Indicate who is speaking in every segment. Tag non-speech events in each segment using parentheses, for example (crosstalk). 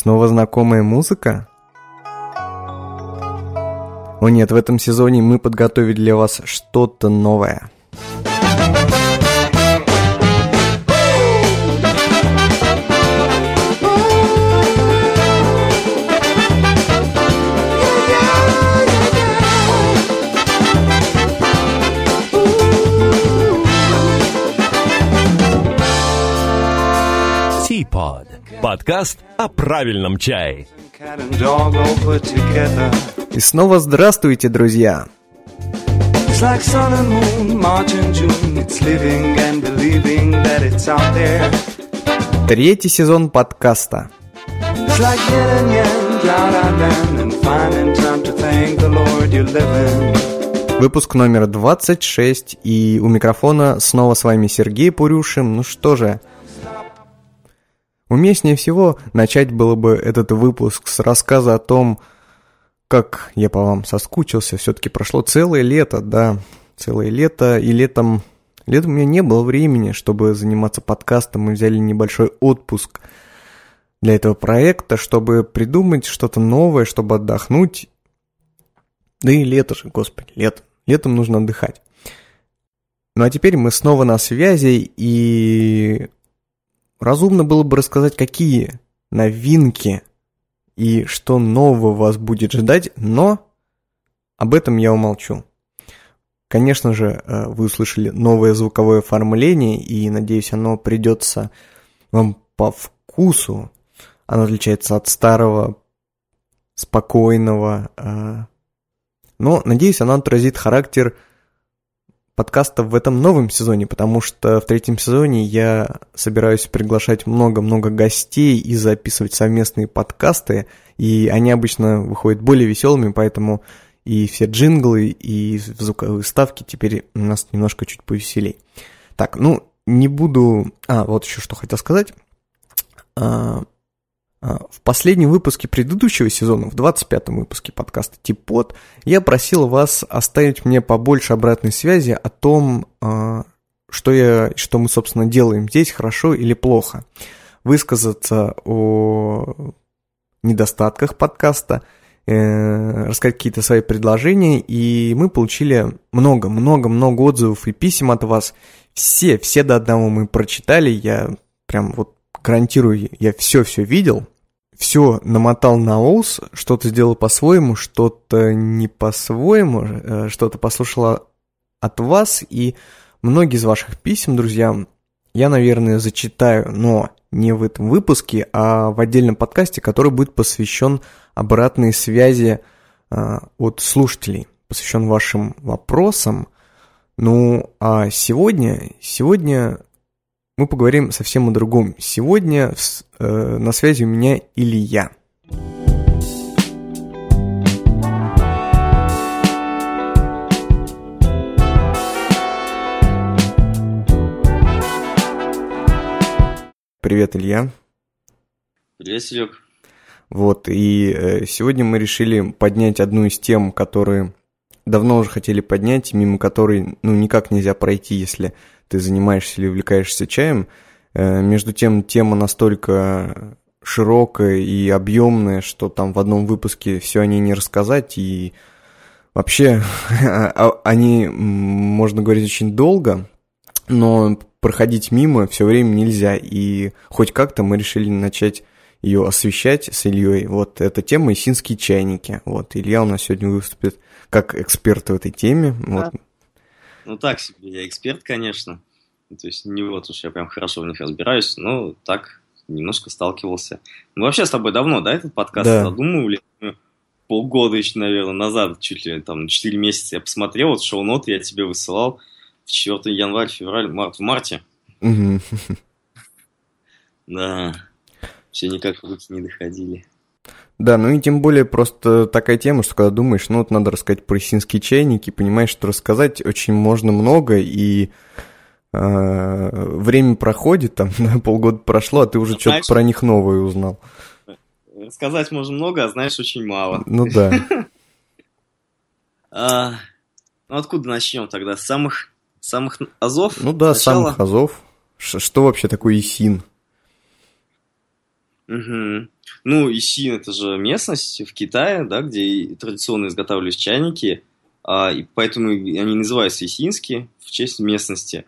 Speaker 1: Снова знакомая музыка? О нет, в этом сезоне мы подготовили для вас что-то новое.
Speaker 2: Teapot. Подкаст о правильном чае.
Speaker 1: И снова здравствуйте, друзья!
Speaker 3: It's like sun and moon, March and June. It's living and believing that it's out there.
Speaker 1: Третий сезон подкаста.
Speaker 3: It's like yin and yang, drought and land, and finding time to thank the Lord you're living.
Speaker 1: Выпуск номер 26, и у микрофона снова с вами Сергей Пурюшин. Ну что же, уместнее всего начать было бы этот выпуск с рассказа о том, как я по вам соскучился. Все-таки прошло целое лето, да, целое лето, и летом... Летом у меня не было времени, чтобы заниматься подкастом. Мы взяли небольшой отпуск для этого проекта, чтобы придумать что-то новое, чтобы отдохнуть. Да и лето же, господи, лето. Летом нужно отдыхать. Ну а теперь мы снова на связи, и разумно было бы рассказать, какие новинки и что нового вас будет ждать, но об этом я умолчу. Конечно же, э, вы услышали новое звуковое оформление, и, надеюсь, оно придется вам по вкусу. Оно отличается от старого, спокойного, э, но, надеюсь, оно отразит характер подкаста в этом новом сезоне, потому что в третьем сезоне я собираюсь приглашать много-много гостей и записывать совместные подкасты, и они обычно выходят более веселыми, поэтому и все джинглы, и звуковые ставки теперь у нас немножко чуть повеселей. Так, ну, не буду... А, вот еще что хотел сказать. А, В последнем выпуске предыдущего сезона, в 25-м выпуске подкаста Типот, я просил вас оставить мне побольше обратной связи о том, а, что, я, что мы, собственно, делаем здесь, хорошо или плохо. Высказаться о недостатках подкаста, э, рассказать какие-то свои предложения, и мы получили много-много-много отзывов и писем от вас. Все, все до одного мы прочитали, я прям вот гарантирую, я все-все видел, все намотал на ус, что-то сделал по-своему, что-то не по-своему, э, что-то послушала от вас, и многие из ваших писем, друзья, я, наверное, зачитаю, но не в этом выпуске, а в отдельном подкасте, который будет посвящен обратной связи э, от слушателей, посвящен вашим вопросам. Ну, а сегодня, сегодня мы поговорим совсем о другом. Сегодня э, на связи у меня Илья. Привет, Илья.
Speaker 4: Привет, Серег.
Speaker 1: Вот, и э, сегодня мы решили поднять одну из тем, которые давно уже хотели поднять, мимо которой, ну, никак нельзя пройти, если ты занимаешься или увлекаешься чаем. Э, между тем, тема настолько широкая и объемная, что там в одном выпуске все о ней не рассказать, и вообще (laughs) о ней можно говорить очень долго, но проходить мимо все время нельзя, и хоть как-то мы решили начать ее освещать с Ильей. Вот эта тема «Исинские чайники». Вот, Илья у нас сегодня выступит как эксперт в этой теме.
Speaker 4: Да.
Speaker 1: Вот.
Speaker 4: Ну так себе, я эксперт, конечно. Ну, То есть не вот уж я прям хорошо в них разбираюсь, но так немножко сталкивался. Мы вообще с тобой давно, да, этот подкаст
Speaker 1: Да.
Speaker 4: задумывали? Полгода еще, наверное, назад, чуть ли там 4 месяца я посмотрел, вот шоу-ноты я тебе высылал в 4 январь, февраль, март, в марте. Да, все никак руки не доходили.
Speaker 1: Да, ну и тем более просто такая тема, что когда думаешь, ну вот надо рассказать про синские чайники, понимаешь, что рассказать очень можно много, и э, время проходит, там (laughs) да, полгода прошло, а ты уже что-то про них новое узнал.
Speaker 4: Рассказать можно много, а знаешь очень мало.
Speaker 1: Ну да. (laughs)
Speaker 4: А, ну откуда начнем тогда? С самых, самых азов?
Speaker 1: Ну да,
Speaker 4: Сначала?
Speaker 1: самых азов. Ш- Что вообще такое ИСИН?
Speaker 4: Мгм. Ну, Исин это же местность в Китае, да, где традиционно изготавливались чайники, а, и поэтому они называются исинские в честь местности.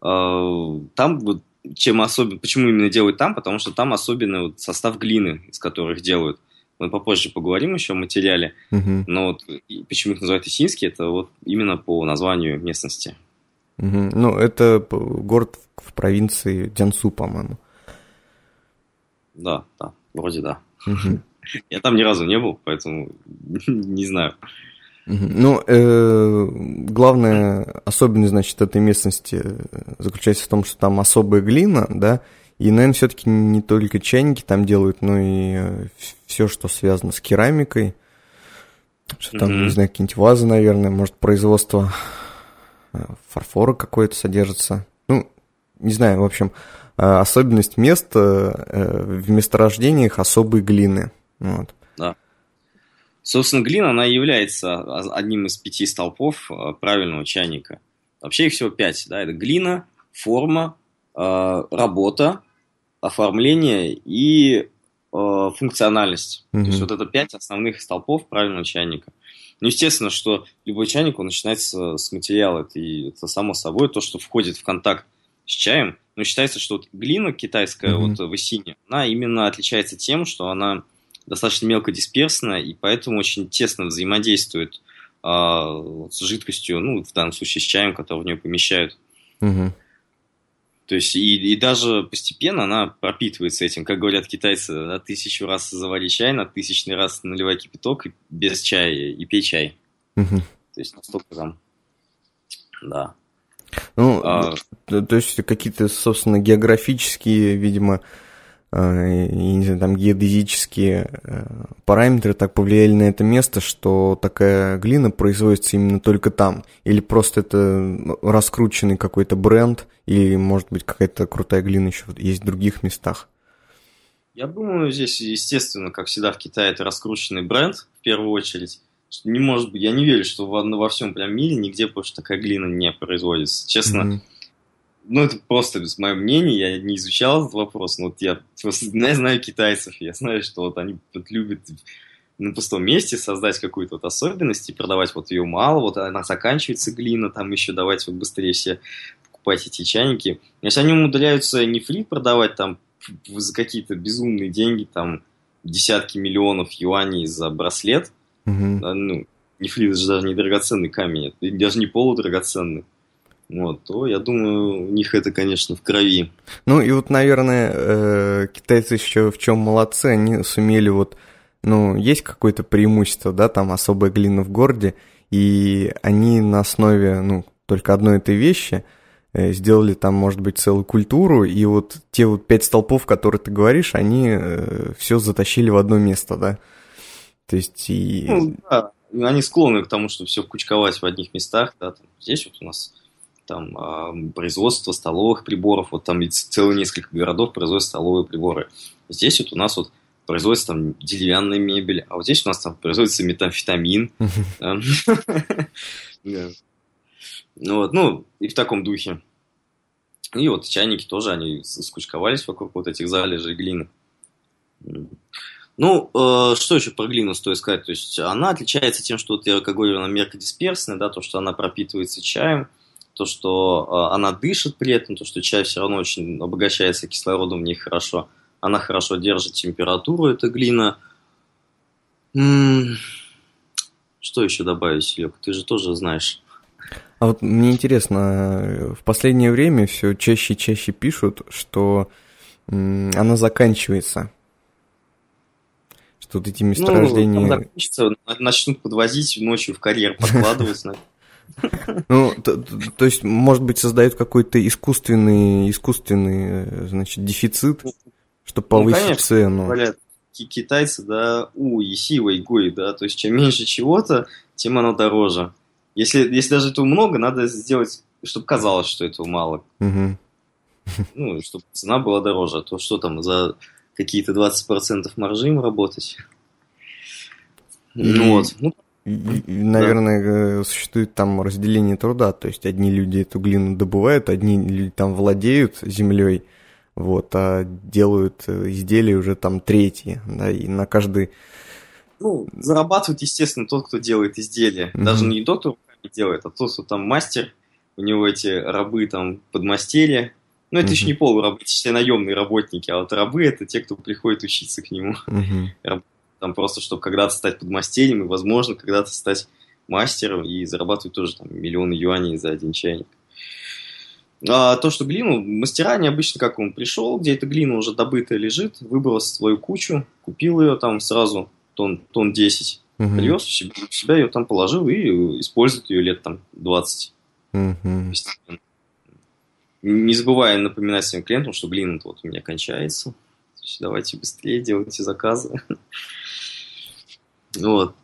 Speaker 4: А, там вот чем особенно, почему именно делают там, потому что там особенный вот состав глины, из которых делают. Мы попозже поговорим еще о материале,
Speaker 1: Мгм.
Speaker 4: но вот почему их называют Исинские, это вот именно по названию местности.
Speaker 1: Мгм. Ну, это город в в провинции Дзянсу, по-моему.
Speaker 4: Да, да, вроде да. Я там ни разу не был, поэтому (laughs) не знаю.
Speaker 1: Ну, э, главная особенность, значит, этой местности э, заключается в том, что там особая глина, да, и, наверное, все-таки не только чайники там делают, но и все, что связано с керамикой, что там, не знаю, какие-нибудь вазы, наверное, может, производство э, фарфора какое-то содержится. Ну, не знаю, в общем, э, особенность места э, в месторождениях особой глины. Вот.
Speaker 4: Собственно, глина, она является одним из пяти столпов э, правильного чайника. Вообще их всего пять, да, это глина, форма, э, работа, оформление и э, функциональность.
Speaker 1: Мгм.
Speaker 4: То есть вот это пять основных столпов правильного чайника. Ну, естественно, что любой чайник, он начинается с материала, это, и это само собой то, что входит в контакт с чаем. Но считается, что вот глина китайская,
Speaker 1: Мгм.
Speaker 4: вот в Исине, она именно отличается тем, что она достаточно мелко дисперсна, и поэтому очень тесно взаимодействует вот с жидкостью, ну, в данном случае с чаем, который в нее помещают.
Speaker 1: Мгм.
Speaker 4: То есть и, и даже постепенно она пропитывается этим. Как говорят китайцы, на тысячу раз завари чай, на тысячный раз наливай кипяток и без чая и пей чай.
Speaker 1: Мгм.
Speaker 4: То есть настолько там... Да.
Speaker 1: Ну,
Speaker 4: А,
Speaker 1: То, то есть какие-то, собственно, географические, видимо, э, не знаю, там геодезические э, параметры так повлияли на это место, что такая глина производится именно только там? Или просто это ну, раскрученный какой-то бренд, или, может быть, какая-то крутая глина еще есть в других местах?
Speaker 4: Я думаю, здесь, естественно, как всегда в Китае, это раскрученный бренд, в первую очередь. Что Не может быть, я не верю, что во, во всем прям мире нигде больше такая глина не производится. Честно,
Speaker 1: Мгм.
Speaker 4: ну, это просто мое мнение, я не изучал этот вопрос, но вот я просто я знаю китайцев, я знаю, что вот они вот любят на пустом месте создать какую-то вот особенность и продавать вот ее мало, вот она заканчивается глина, там еще давайте вот быстрее все покупать эти чайники. Если они умудряются нефрит продавать там за какие-то безумные деньги, там десятки миллионов юаней за браслет,
Speaker 1: Мгм.
Speaker 4: да, ну, нефрит это же даже не драгоценный камень, это даже не полудрагоценный. Вот, то я думаю, у них это, конечно, в крови.
Speaker 1: Ну и вот, наверное, э, китайцы еще в чем молодцы, они сумели вот, ну, есть какое-то преимущество, да, там особая глина в городе, и они на основе, ну, только одной этой вещи э, сделали там, может быть, целую культуру, и вот те вот пять столпов, которые ты говоришь, они все затащили в одно место, да? То есть и...
Speaker 4: Ну, да, они склонны к тому, чтобы все кучковать в одних местах. Да, там, здесь вот у нас там а, производство столовых приборов, вот там целых несколько городов производят столовые приборы. Здесь вот у нас вот производится там деревянная мебель, а вот здесь у нас там производится метамфетамин. (laughs) Ну вот, ну, и в таком духе. И вот чайники тоже, они скучковались вокруг вот этих залежей глины. Ну, э, что еще про глину стоит сказать? То есть она отличается тем, что, вот я как говорил, она меркодисперсная, да, то, что она пропитывается чаем, то, что э, она дышит при этом, то, что чай все равно очень обогащается кислородом в ней хорошо. Она хорошо держит температуру, эта глина. М, Что еще добавить, Серег? Ты же тоже знаешь.
Speaker 1: А вот мне интересно, в последнее время все чаще и чаще пишут, что она заканчивается. Вот эти месторождения...
Speaker 4: Ну, закончится, начнут подвозить ночью в карьер, подкладывать.
Speaker 1: Ну, то, есть, может быть, создают какой-то искусственный, искусственный, э, значит, дефицит, чтобы повысить
Speaker 4: Ну, конечно,
Speaker 1: цену.
Speaker 4: Китайцы, да, у, еси, вайгуй, да, то есть чем меньше чего-то, тем оно дороже. Если, если даже этого много, надо сделать, чтобы казалось, что этого мало. Ну, чтобы цена была дороже. А то что там, за какие-то 20% маржи им работать? Ну вот. Ну,
Speaker 1: наверное, э, существует там разделение труда, то есть одни люди эту глину добывают, одни люди там владеют землей, вот, а делают э, изделия уже там третьи, да, и на каждый...
Speaker 4: Ну, зарабатывает, естественно, тот, кто делает изделия.
Speaker 1: Мгм.
Speaker 4: Даже не тот, кто делает, а тот, кто там мастер, у него эти рабы там подмастерья. Ну, это еще
Speaker 1: Мгм.
Speaker 4: не полурабы, это все наемные работники, а вот рабы это те, кто приходит учиться к нему.
Speaker 1: Мгм.
Speaker 4: Там просто, чтобы когда-то стать подмастерьем и, возможно, когда-то стать мастером и зарабатывать тоже там миллионы юаней за один чайник. А то, что глину, мастера необычно как он пришел, где эта глина уже добытая лежит, выбрал свою кучу, купил ее там сразу тон, тон 10,
Speaker 1: Мгм.
Speaker 4: привез в себя, себя ее там положил и использует ее лет там 20.
Speaker 1: Мгм.
Speaker 4: постепенно. Не забывая напоминать своим клиентам, что глина вот у меня кончается. Давайте быстрее делайте заказы. (laughs) Вот.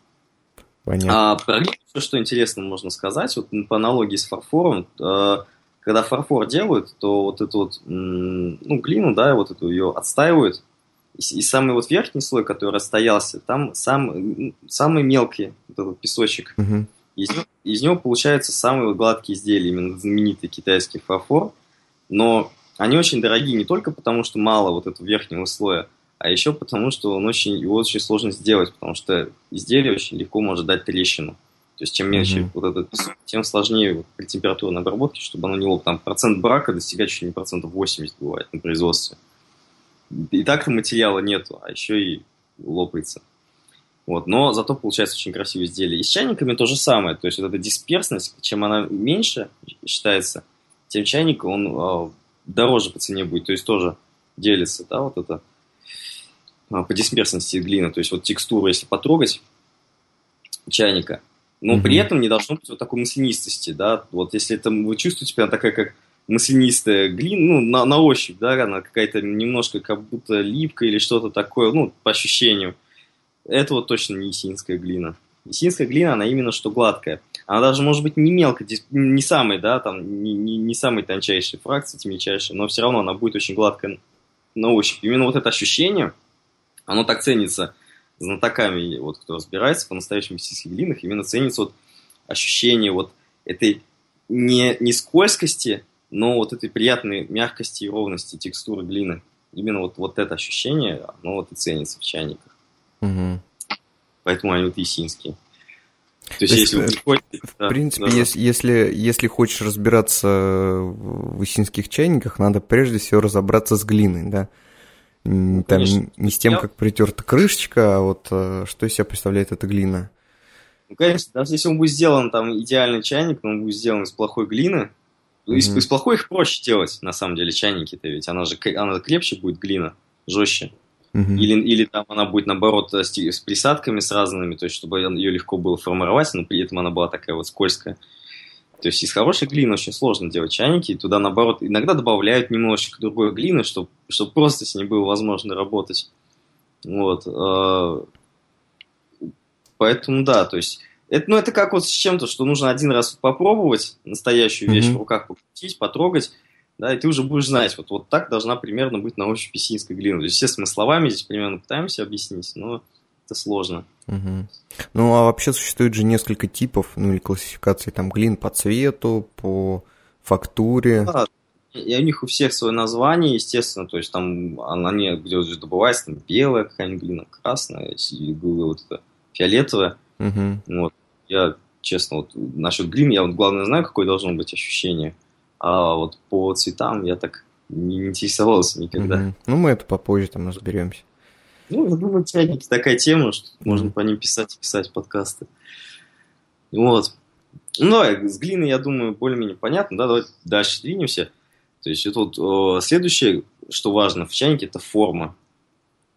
Speaker 1: Понятно.
Speaker 4: А про глину, всё, что интересно можно сказать, вот по аналогии с фарфором, э, когда фарфор делают, то вот эту вот, ну, глину, да, вот эту ее отстаивают, и, самый вот верхний слой, который расстоялся, там сам, самый мелкий вот этот песочек,
Speaker 1: Мгм.
Speaker 4: из, него- из него получаются самые вот гладкие изделия, именно знаменитый китайский фарфор, но они очень дорогие не только потому, что мало вот этого верхнего слоя, а еще потому, что он очень, его очень сложно сделать, потому что изделие очень легко может дать трещину. То есть чем мельче
Speaker 1: Мгм.
Speaker 4: вот этот тем сложнее вот при температурной обработке, чтобы оно не лопало. Там процент брака достигает чуть не процентов 80 бывает на производстве. И так-то материала нету, а еще и лопается. Вот, но зато получается очень красивое изделие. И с чайниками то же самое. То есть вот эта дисперсность, чем она меньше считается, тем чайник он а, дороже по цене будет. То есть тоже делится, да, вот это а, по дисперсности глина. То есть вот текстуру, если потрогать чайника, но при этом не должно быть вот такой маслянистости, да. Вот если это вы чувствуете, прям такая как маслянистая глина, ну, на, на ощупь, да, она какая-то немножко как будто липкая или что-то такое, ну, по ощущению. Это вот точно не исинская глина. Исинская глина, она именно что гладкая. Она даже может быть не мелко, не самой, да, там, не, не, не самой тончайшей фракции, мельчайшей, но все равно она будет очень гладкая на ощупь. Именно вот это ощущение, оно так ценится знатоками, вот кто разбирается по-настоящему в глинах, именно ценится вот ощущение вот этой не, не скользкости, но вот этой приятной мягкости и ровности текстуры глины. Именно вот, вот это ощущение, оно вот и ценится в чайниках.
Speaker 1: Мгм.
Speaker 4: Поэтому они вот исинские. То есть, если вы
Speaker 1: э,
Speaker 4: приходите...
Speaker 1: В принципе, ес- если, если хочешь разбираться в исинских чайниках, надо прежде всего разобраться с глиной, да.
Speaker 4: Ну,
Speaker 1: Там
Speaker 4: конечно.
Speaker 1: не с тем, как притерта крышечка, а вот э, что из себя представляет эта глина.
Speaker 4: Ну, конечно, даже если он будет сделан там идеальный чайник, но он будет сделан из плохой глины, то из, из плохой их проще делать, на самом деле, чайники-то ведь. Она же она крепче будет, глина, жестче.
Speaker 1: Мгм.
Speaker 4: Или, или там она будет, наоборот, с, ти- с присадками с разными, то есть чтобы ее легко было формировать, но при этом она была такая вот скользкая. То есть из хорошей глины очень сложно делать чайники, и туда, наоборот, иногда добавляют немножечко другой глины, чтобы, чтобы просто с ней было возможно работать. Вот. э, Поэтому да, то есть это, ну, это как вот с чем-то, что нужно один раз попробовать настоящую вещь
Speaker 1: Мгм.
Speaker 4: в руках покрутить, потрогать, да, и ты уже будешь знать, вот, вот так должна примерно быть на ощупь песинская глина. То есть, естественно, словами здесь примерно пытаемся объяснить, но это сложно.
Speaker 1: Мгм. Ну, а вообще существует же несколько типов, ну, или классификаций, там, глин по цвету, по фактуре.
Speaker 4: Да, и у них у всех свое название, естественно, то есть там они где вот добывается, там белая какая-нибудь глина, красная, вот это фиолетовая.
Speaker 1: Мгм.
Speaker 4: Вот. Я, честно, вот насчет глин, я вот главное знаю, какое должно быть ощущение. А вот по цветам я так не интересовался никогда.
Speaker 1: Мгм. Ну, мы это попозже там разберемся.
Speaker 4: Ну, я думаю, чайники такая тема, что можно
Speaker 1: Мгм.
Speaker 4: по ним писать и писать подкасты. Вот. Ну, с глиной, я думаю, более-менее понятно, да, давайте дальше двинемся. То есть, это вот э, следующее, что важно в чайнике, это форма.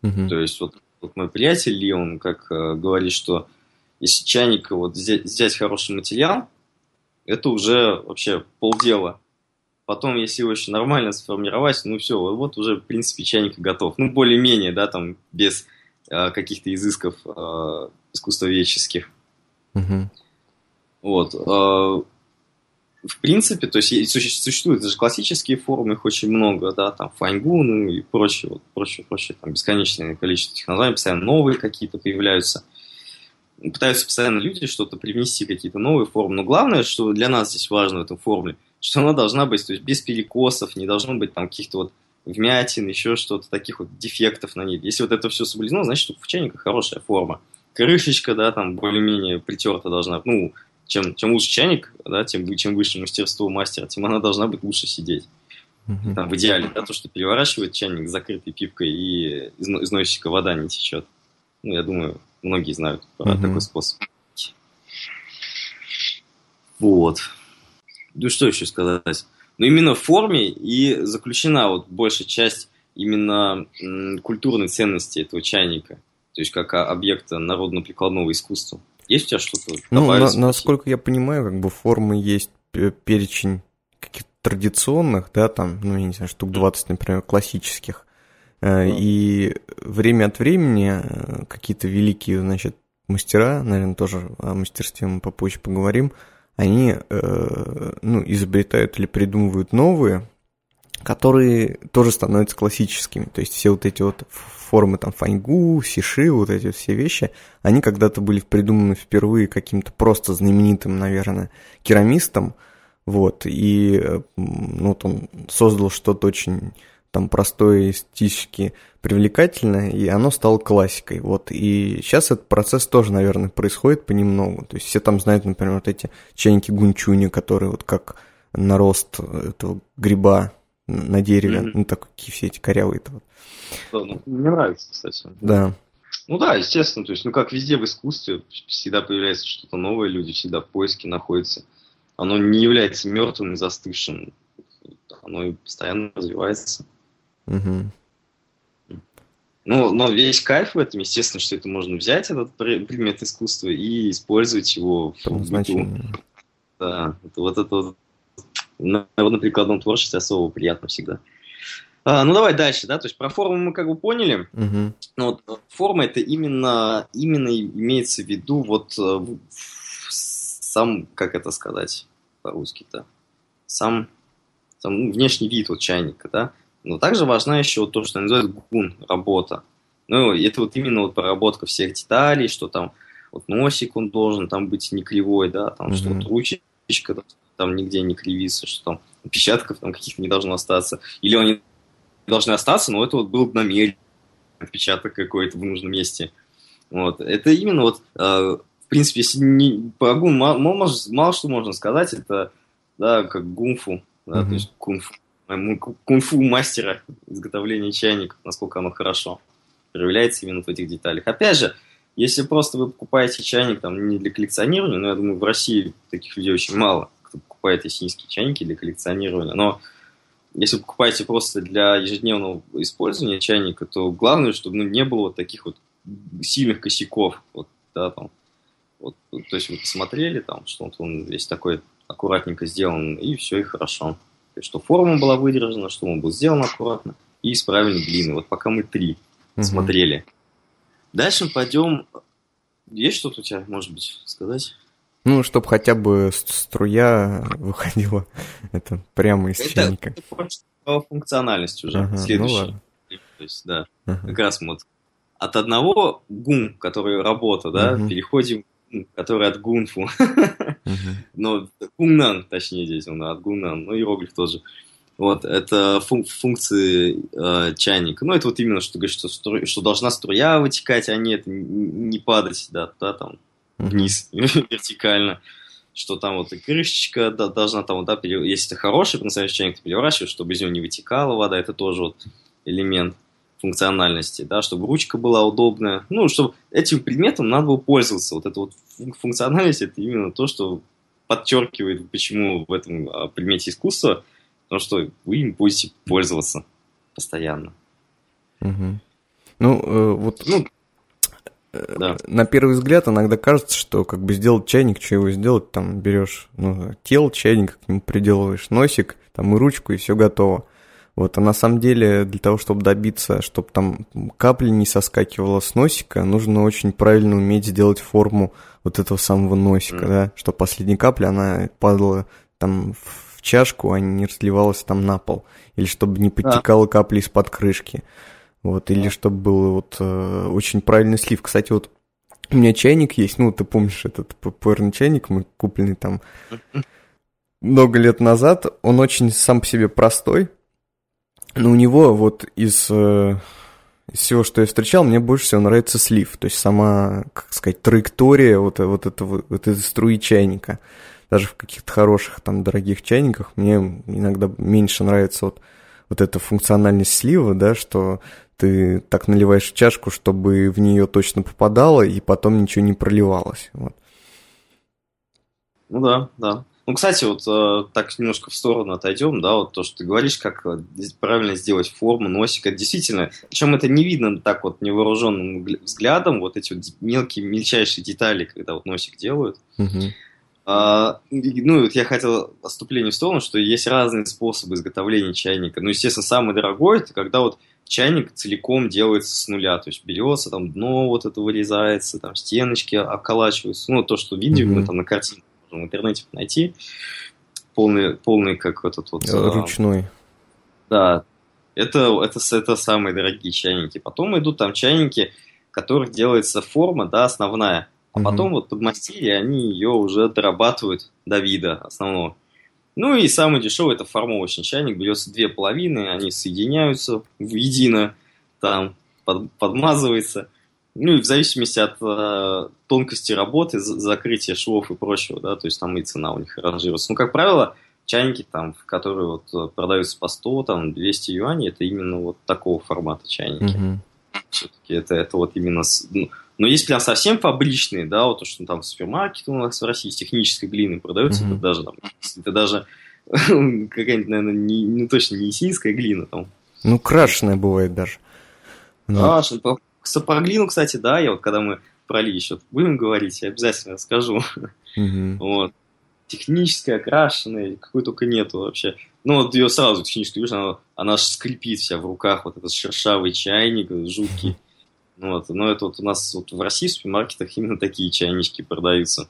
Speaker 1: Мгм.
Speaker 4: То есть, вот, вот мой приятель Ли, он как э, говорит, что если чайник вот взять, взять хороший материал, это уже вообще полдела. Потом, если его еще нормально сформировать, ну все, вот уже, в принципе, чайник готов. Ну, более-менее, да, там, без э, каких-то изысков э, искусствоведческих.
Speaker 1: Мгм.
Speaker 4: Вот. э, В принципе, то есть существуют даже классические формы, их очень много, да, там файнгу, ну и прочее, вот, прочее, прочее, там бесконечное количество этих названий, постоянно новые какие-то появляются. Пытаются постоянно люди что-то привнести, какие-то новые формы. Но главное, что для нас здесь важно в этом формуле, что она должна быть, то есть без перекосов, не должно быть там каких-то вот вмятин, еще что-то, таких вот дефектов на ней. Если вот это все соблюдено, значит, у чайника хорошая форма. Крышечка, да, там более-менее притерта должна, ну, чем, чем лучше чайник, да, тем чем выше мастерство мастера, тем она должна быть лучше сидеть.
Speaker 1: Мгм.
Speaker 4: Там в идеале, да, то, что переворачивает чайник с закрытой пипкой и из, из носика вода не течет. Ну, я думаю, многие знают про
Speaker 1: Мгм.
Speaker 4: такой способ. Вот. Ну, что еще сказать? Ну, именно в форме и заключена вот большая часть именно культурной ценности этого чайника. То есть, как объекта народно-прикладного искусства. Есть у тебя что-то?
Speaker 1: Ну, на- насколько я понимаю, как бы формы есть перечень каких-то традиционных, да, там, ну, я не знаю, штук 20, например, классических. Э,
Speaker 4: Да.
Speaker 1: И время от времени э, какие-то великие, значит, мастера, наверное, тоже о мастерстве мы попозже поговорим, они, э, ну, изобретают или придумывают новые, которые тоже становятся классическими. То есть все вот эти вот формы там фаньгу, сиши, вот эти все вещи, они когда-то были придуманы впервые каким-то просто знаменитым, наверное, керамистом, вот, и э, ну, вот он создал что-то очень там простое, эстетически привлекательное, и оно стало классикой, вот, и сейчас этот процесс тоже, наверное, происходит понемногу, то есть все там знают, например, вот эти чайники гунчуни, которые вот как нарост этого гриба на дереве,
Speaker 4: Мгм.
Speaker 1: ну, такие все эти корявые -то.
Speaker 4: Да, ну, мне нравится, кстати.
Speaker 1: Да.
Speaker 4: Ну да, естественно, то есть, ну как везде в искусстве, всегда появляется что-то новое, люди всегда в поиске находятся. Оно не является мертвым и застывшим, оно и постоянно развивается.
Speaker 1: Мгм.
Speaker 4: Ну, но весь кайф в этом, естественно, что это можно взять, этот пре- предмет искусства, и использовать его в
Speaker 1: назначению.
Speaker 4: Да, это вот это вот на народно-прикладном творчестве особо приятно всегда. А, ну давай дальше, да, то есть про форму мы как бы поняли.
Speaker 1: Мгм.
Speaker 4: Ну, вот, форма это именно, именно имеется в виду вот э, сам, как это сказать по-русски-то, сам, сам ну, внешний вид вот чайника, да. Но также важна еще вот то, что называют гун, работа. Ну, это вот именно вот проработка всех деталей, что там вот носик он должен там быть не кривой, да, там что
Speaker 1: Мгм.
Speaker 4: вот ручечка там нигде не кривится, что там печатков там каких-то не должно остаться. Или они должны остаться, но это вот был намерен отпечаток какой-то в нужном месте. Вот. Это именно вот, э, в принципе, если не, по гун мало, мало, мало что можно сказать, это, да, как гунфу, да,
Speaker 1: Мгм.
Speaker 4: то есть кунфу, моему ку- кунфу мастера изготовления чайников, насколько оно хорошо проявляется именно в этих деталях. Опять же, если просто вы покупаете чайник там не для коллекционирования, но я думаю, в России таких людей очень мало, кто покупает ясинские чайники для коллекционирования, но если вы покупаете просто для ежедневного использования чайника, то главное, чтобы ну, не было таких вот сильных косяков. Вот, да, там, вот, то есть вы посмотрели, там, что вот он весь такой аккуратненько сделан, и все, и хорошо. Есть, что форма была выдержана, что он был сделан аккуратно, и из правильной глины. Вот пока мы три
Speaker 1: Мгм.
Speaker 4: смотрели. Дальше пойдем... Есть что-то у тебя, может быть, сказать?
Speaker 1: Ну, чтобы хотя бы струя выходила это прямо из
Speaker 4: Это,
Speaker 1: чайника.
Speaker 4: это функциональность уже.
Speaker 1: Ага, ну
Speaker 4: Следующий.
Speaker 1: ладно.
Speaker 4: То есть, да.
Speaker 1: Ага.
Speaker 4: как раз вот от одного гун, который работа, да,
Speaker 1: Мгм.
Speaker 4: переходим, который от гунфу. (laughs)
Speaker 1: Мгм.
Speaker 4: Ну, гуннан, точнее здесь он от гуннан, ну, иероглиф тоже. Вот, это фун- функции э, чайника. Ну, это вот именно, что, говорит, что, стру- что должна струя вытекать, а не, это, н- не падать, да, да, там, вниз, (laughs) вертикально. Что там вот и крышечка да, должна там, да, пере- если это хороший по-настоящему чайник, ты переворачиваешь, чтобы из него не вытекала вода, это тоже вот элемент функциональности, да, чтобы ручка была удобная, ну, чтобы этим предметом надо было пользоваться. Вот эта вот фун- функциональность, это именно то, что подчеркивает, почему в этом а, предмете искусства, потому что вы им будете пользоваться постоянно.
Speaker 1: Мгм. Ну, э, вот
Speaker 4: Ну,
Speaker 1: э,
Speaker 4: да.
Speaker 1: на первый взгляд иногда кажется, что как бы сделать чайник, что его сделать, там берешь ну, тело чайника, к нему приделываешь носик, там и ручку, и все готово. Вот, а на самом деле для того, чтобы добиться, чтобы там капли не соскакивала с носика, нужно очень правильно уметь сделать форму вот этого самого носика,
Speaker 4: Мгм.
Speaker 1: да, чтобы последняя капля, она падала там в чашку, а не разливалась там на пол, или чтобы не подтекала капля из-под крышки, вот, или чтобы был вот э, очень правильный слив. Кстати, вот у меня чайник есть, ну, ты помнишь этот популярный чайник, мы купленный там много лет назад, он очень сам по себе простой, Но у него вот из, э, из всего, что я встречал, мне больше всего нравится слив. То есть сама, как сказать, траектория вот, вот, этого, вот этой струи чайника. Даже в каких-то хороших, там, дорогих чайниках мне иногда меньше нравится вот, вот эта функциональность слива, да, что ты так наливаешь чашку, чтобы в нее точно попадало, и потом ничего не проливалось. Вот.
Speaker 4: Ну да, да. Ну, кстати, вот э, так немножко в сторону отойдем, да, вот то, что ты говоришь, как э, правильно сделать форму носика, действительно, причем это не видно так вот невооруженным взглядом, вот эти вот мелкие, мельчайшие детали, когда вот носик делают.
Speaker 1: Угу.
Speaker 4: А, ну, вот я хотел отступление в сторону, что есть разные способы изготовления чайника. Ну, естественно, самый дорогой, это когда вот чайник целиком делается с нуля, то есть берется, там дно вот это вырезается, там стеночки околачиваются, ну, то, что видим mm-hmm. мы там на картинке в интернете найти, полный, полный как этот вот...
Speaker 1: Э, ручной.
Speaker 4: А, да, это, это, это самые дорогие чайники. Потом идут там чайники, которых делается форма, да, основная, а mm-hmm. потом вот подмастерье, они ее уже дорабатывают до вида основного. Ну и самый дешевый это формовочный чайник, берется две половины, они соединяются в едино, там под, подмазывается. Ну и в зависимости от э, тонкости работы, закрытия швов и прочего, да, то есть там и цена у них ранжируется. Ну, как правило, чайники, там, которые вот э, продаются по 100, там, 200 юаней, это именно вот такого формата чайники.
Speaker 1: Mm-hmm.
Speaker 4: Все-таки это, это вот именно... Ну, но есть прям совсем фабричные, да, вот то, что там в супермаркете у нас в России с технической глины продается, mm-hmm. это даже там, это даже какая-нибудь, наверное, не, ну точно не есинская глина там.
Speaker 1: Ну, крашеная бывает даже.
Speaker 4: Но... Крашеная. Про глину, кстати, да, я вот когда мы про Ли еще будем говорить, я обязательно скажу.
Speaker 1: Mm-hmm. (laughs)
Speaker 4: Вот. Техническая, окрашенная, какой только нету вообще. Ну, вот ее сразу техническую видишь, она, она аж скрипит вся в руках, вот этот шершавый чайник, жуткий. Ну, вот, но это вот у нас вот в России в супермаркетах именно такие чайнички продаются.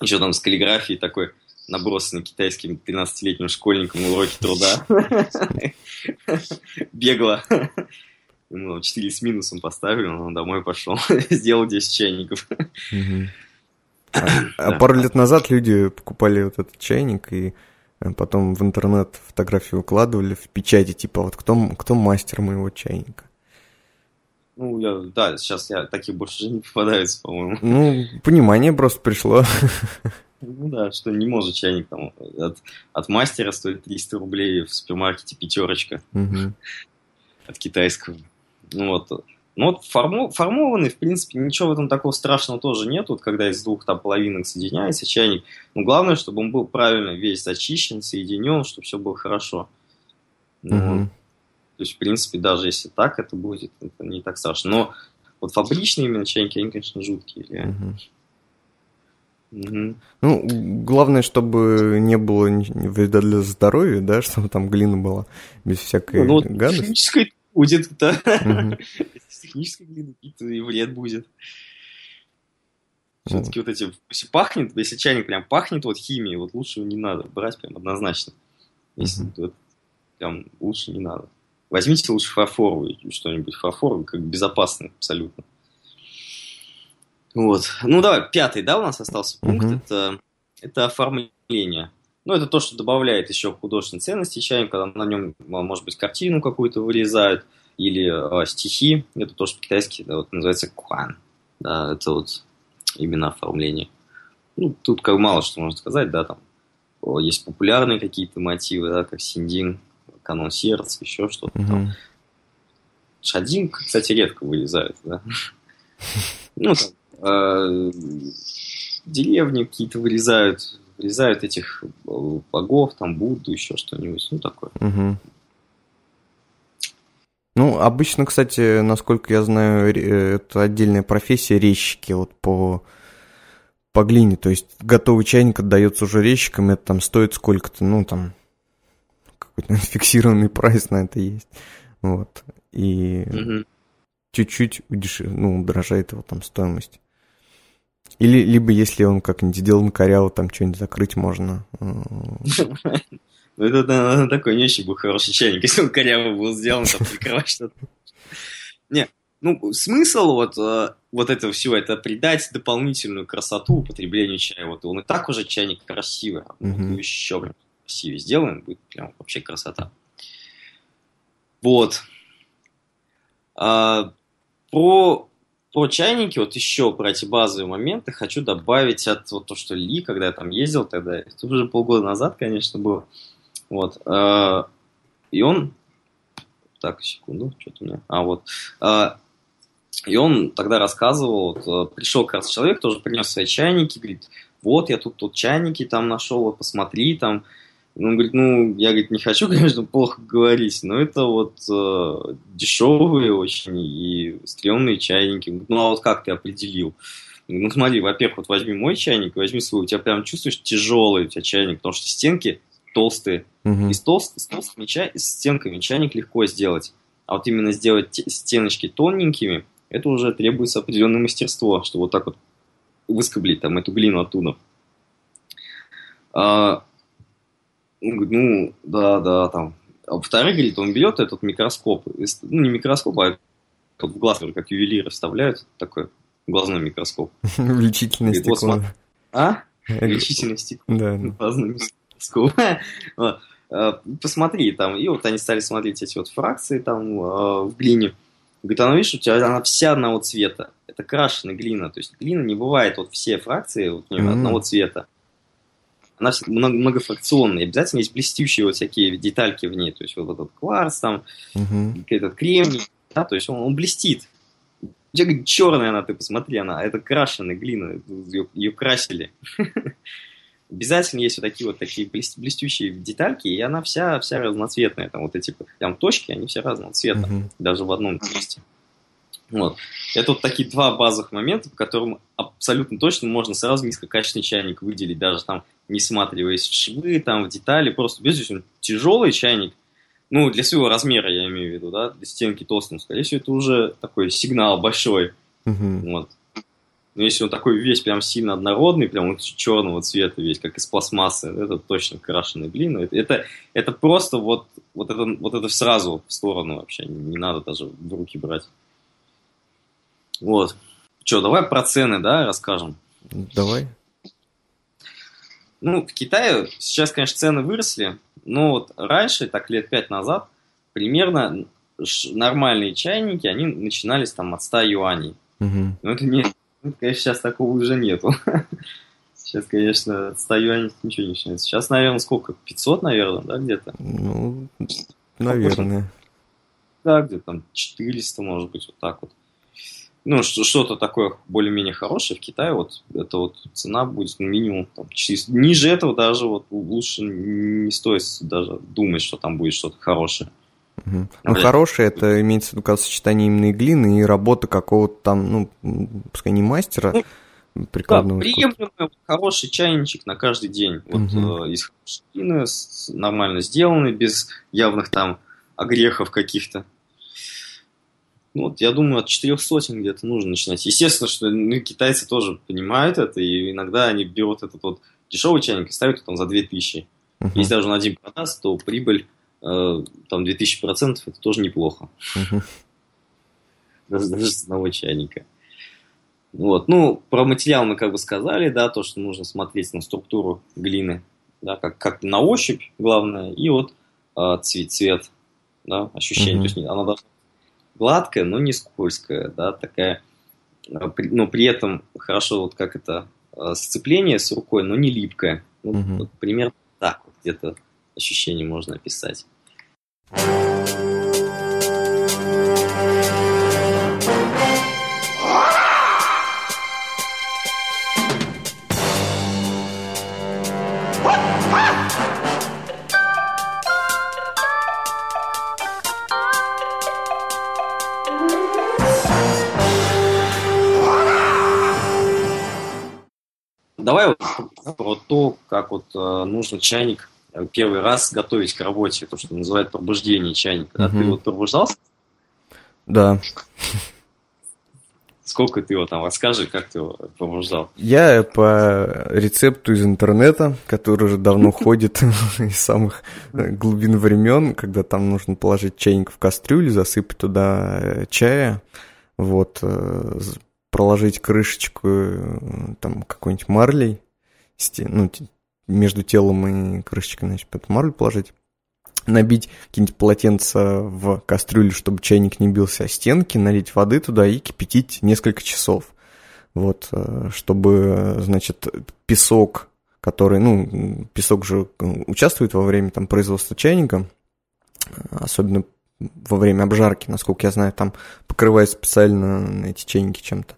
Speaker 4: Еще там с каллиграфией такой набросанный китайским 13-летним школьником на уроке труда. (laughs) Бегло. Ему 4 с минусом поставили, он домой пошел, (laughs) сделал 10 чайников.
Speaker 1: А, а пару лет назад люди покупали вот этот чайник и э, потом в интернет фотографии выкладывали в печати, типа вот кто, кто мастер моего чайника.
Speaker 4: Ну, я, да, сейчас я такие больше же не попадаются, по-моему.
Speaker 1: Ну, понимание просто пришло.
Speaker 4: Ну да, что не может чайник там от, от мастера стоит 300 рублей в супермаркете пятерочка
Speaker 1: угу.
Speaker 4: от китайского. Ну вот, ну вот форму, формованный, в принципе, ничего в этом такого страшного тоже нет. Вот когда из двух там половинок соединяется чайник. Но главное, чтобы он был правильно весь зачищен, соединен, чтобы все было хорошо. Ну,
Speaker 1: угу.
Speaker 4: вот. То есть, в принципе, даже если так это будет, это не так страшно. Но вот фабричные именно чайники, они, конечно, жуткие.
Speaker 1: Угу. Угу. Ну, главное, чтобы не было вреда для здоровья, да, (laughs) чтобы там глина была без всякой ну, гадости.
Speaker 4: Технической будет, да. Угу. Технической глины и вред будет. Все-таки вот эти, если пахнет, если чайник прям пахнет вот химией, вот лучше не надо брать прям однозначно. Если mm вот, прям лучше не надо. Возьмите лучше фарфоровый что-нибудь фарфоровый, как безопасный абсолютно. Вот. Ну да, пятый, да, у нас остался пункт. Uh-huh. Это, это оформление. Ну, это то, что добавляет еще художественной ценности чайник, когда на нем, может быть, картину какую-то вырезают или э, стихи. Это то, что по-китайски да, вот, называется куан. Да, это вот именно оформление. Ну, тут как мало что можно сказать, да, там есть популярные какие-то мотивы, да, как синдин, канон сердца, еще что-то mm-hmm. там. Шадин, кстати, редко вылезает, да. (laughs) Ну, там, э, деревни какие-то вырезают, вырезают этих э, богов, там Будду, еще что-нибудь, ну такое.
Speaker 1: Угу. Ну, обычно, кстати, насколько я знаю, это отдельная профессия резчики вот по, по глине. То есть готовый чайник отдается уже резчикам, это там стоит сколько-то, ну, там, какой-то (laughs) фиксированный прайс на это есть. Вот. И угу. чуть-чуть удеш... ну, удорожает его там стоимость. Или либо если он как-нибудь сделан коряво, там что-нибудь закрыть можно.
Speaker 4: Ну, это наверное, такой не очень был хороший чайник, (laughs) если он коряво был сделан, там прикрывать что-то. Не, ну, смысл вот, э, вот этого всего, это придать дополнительную красоту употреблению чая. Вот он и так уже чайник красивый, а mm-hmm. еще красивее сделаем, будет прям вообще красота. Вот. А, про, про чайники, вот еще про эти базовые моменты хочу добавить от вот то, что Ли, когда я там ездил тогда, это уже полгода назад, конечно, было. Вот. А, и он... Так, секунду, что-то у меня... А, вот. А, и он тогда рассказывал, вот, пришел как раз человек, тоже принес свои чайники, говорит, вот, я тут тут чайники там нашел, вот, посмотри, там, он говорит, ну, я, говорит, не хочу, (laughs) конечно, плохо говорить, но это вот э, дешевые очень и стрёмные чайники. Ну, а вот как ты определил? Ну, смотри, во-первых, вот возьми мой чайник, возьми свой, у тебя прям чувствуешь тяжелый у тебя чайник, потому что стенки толстые.
Speaker 1: Мгм.
Speaker 4: И с, толст, с толстыми чай, с стенками чайник легко сделать. А вот именно сделать те- стеночки тоненькими, это уже требуется определенное мастерство, чтобы вот так вот выскоблить там эту глину оттуда. А, он говорит, ну, да, да, там. А во-вторых, говорит, он берет этот микроскоп, ну, не микроскоп, а вот в глаз, как ювелиры вставляют, такой глазной микроскоп.
Speaker 1: Увеличительное стекло.
Speaker 4: А? Увеличительное стекло.
Speaker 1: Да. (laughs)
Speaker 4: Глазной микроскоп. (laughs) А, Посмотри там, и вот они стали смотреть эти вот фракции там а, в глине. Говорит, она, видишь, у тебя она вся одного цвета. Это крашеная глина. То есть глина не бывает, вот все фракции вот, одного цвета. Она многофракционная. Обязательно есть блестящие вот всякие детальки в ней. То есть вот этот кварц там,
Speaker 1: Мгм.
Speaker 4: этот кремний, да, то есть он, он блестит. У тебя говорит, черная она, ты посмотри, она, это крашеная глина, ее, ее красили. (laughs) Обязательно есть вот такие вот такие блес- блестящие детальки, и она вся, вся разноцветная. Там вот эти прям точки, они все разного цвета,
Speaker 1: Мгм.
Speaker 4: даже в одном месте. Вот. Это вот такие два базовых момента, по которым абсолютно точно можно сразу низкокачественный чайник выделить, даже там не всматриваясь в швы, там в детали, просто без он тяжелый чайник, ну, для своего размера, я имею в виду, да, для стенки толстым, скорее всего, это уже такой сигнал большой,
Speaker 1: Мгм.
Speaker 4: вот. Но если он такой весь прям сильно однородный, прям вот черного цвета весь, как из пластмассы, это точно крашеная глина. Это, это, это просто вот, вот, это, вот это сразу в сторону вообще, не, не надо даже в руки брать. Вот. Че, давай про цены, да, расскажем.
Speaker 1: Давай.
Speaker 4: Ну, в Китае сейчас, конечно, цены выросли, но вот раньше, так лет пять назад, примерно нормальные чайники, они начинались там от 100 юаней.
Speaker 1: Мгм.
Speaker 4: Ну, это не... ну, конечно, сейчас такого уже нету. (laughs) Сейчас, конечно, от 100 юаней ничего не начинается. Сейчас, наверное, сколько? 500, наверное, да, где-то?
Speaker 1: Ну, наверное.
Speaker 4: Да, где-то там 400, может быть, вот так вот. Ну, что- что-то такое более-менее хорошее в Китае, вот это вот цена будет минимум там, 400. Ниже этого даже вот лучше не стоит даже думать, что там будет что-то хорошее.
Speaker 1: Мгм. Ну,
Speaker 4: Блин.
Speaker 1: хорошее, это имеется в виду как сочетание именно и глины и работа какого-то там, ну, пускай не мастера,
Speaker 4: Ну, Да,
Speaker 1: прикладного
Speaker 4: приемлемый вот хороший чайничек на каждый день. Вот
Speaker 1: Мгм.
Speaker 4: э, из хорошей глины, нормально сделанный, без явных там огрехов каких-то. Ну, вот, я думаю, от четырех сотен где-то нужно начинать. Естественно, что ну, китайцы тоже понимают это, и иногда они берут этот вот дешевый чайник и ставят его там за 2000.
Speaker 1: Мгм.
Speaker 4: Если даже он один продаст, то прибыль э, там 2000 процентов, это тоже неплохо.
Speaker 1: Мгм. (laughs)
Speaker 4: даже, даже с одного чайника. Вот. Ну, про материал мы как бы сказали, да, то, что нужно смотреть на структуру глины, да, как, как на ощупь, главное, и вот а, цвет, цвет, да, ощущение.
Speaker 1: Мгм.
Speaker 4: То есть она должна гладкая, но не скользкая, да, такая, а, но при этом хорошо вот как это а, сцепление с рукой, но не липкое. Вот,
Speaker 1: Мгм.
Speaker 4: вот примерно так вот где-то ощущение можно описать. Давай вот про то, как вот э, нужно чайник э, первый раз готовить к работе, то, что называют пробуждение чайника. Да,
Speaker 1: Мгм.
Speaker 4: Ты вот пробуждался?
Speaker 1: Да.
Speaker 4: Сколько ты его там? Расскажи, как ты его пробуждал.
Speaker 1: Я по рецепту из интернета, который уже давно (laughs) ходит (laughs) из самых э, глубин времен, когда там нужно положить чайник в кастрюлю, засыпать туда чая, вот, проложить крышечку э, там какой-нибудь марлей, ну, между телом и крышечкой, значит, эту марлю положить, набить какие-нибудь полотенца в кастрюлю, чтобы чайник не бился о стенки, налить воды туда и кипятить несколько часов. Вот, э, чтобы, значит, песок, который, ну, песок же участвует во время там производства чайника, особенно во время обжарки, насколько я знаю, там покрывают специально эти чайники чем-то.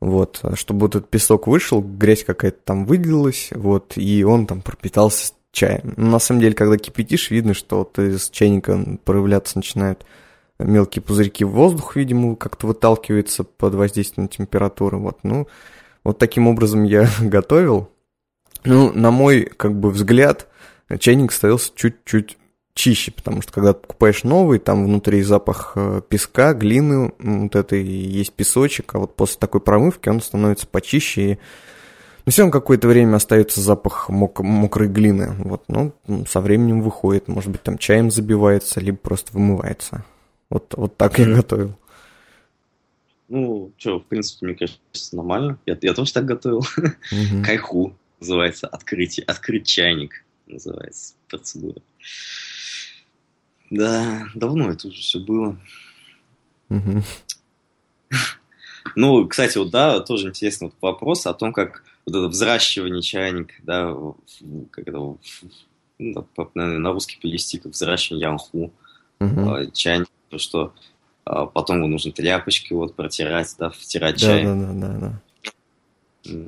Speaker 1: Вот, чтобы вот этот песок вышел, грязь какая-то там выделилась, вот, и он там пропитался чаем. Но на самом деле, когда кипятишь, видно, что вот из чайника проявляться начинают мелкие пузырьки в воздух, видимо, как-то выталкивается под воздействием температуры. Вот, ну, вот таким образом я (laughs) готовил. Ну, на мой, как бы, взгляд, чайник становился чуть-чуть чище, потому что когда покупаешь новый, там внутри запах э, песка, глины, вот это и есть песочек, а вот после такой промывки он становится почище, и но все равно какое-то время остается запах мок- мокрой глины, вот, ну, со временем выходит, может быть, там чаем забивается, либо просто вымывается. Вот, вот так я готовил.
Speaker 4: Ну, что, в принципе, мне кажется, нормально. Я, я тоже так готовил.
Speaker 1: Мгм.
Speaker 4: Кайху называется, открытие, открыть чайник называется процедура. Да, давно это уже все было. Ну, кстати, вот да, тоже интересный вот вопрос о том, как вот это взращивание чайника, да, как это, ну, наверное, на русский перевести, как взращивание янху, а, чайник, то, что а, потом его нужно тряпочкой вот протирать, да, втирать
Speaker 1: Да,
Speaker 4: чай.
Speaker 1: да, да, да, да.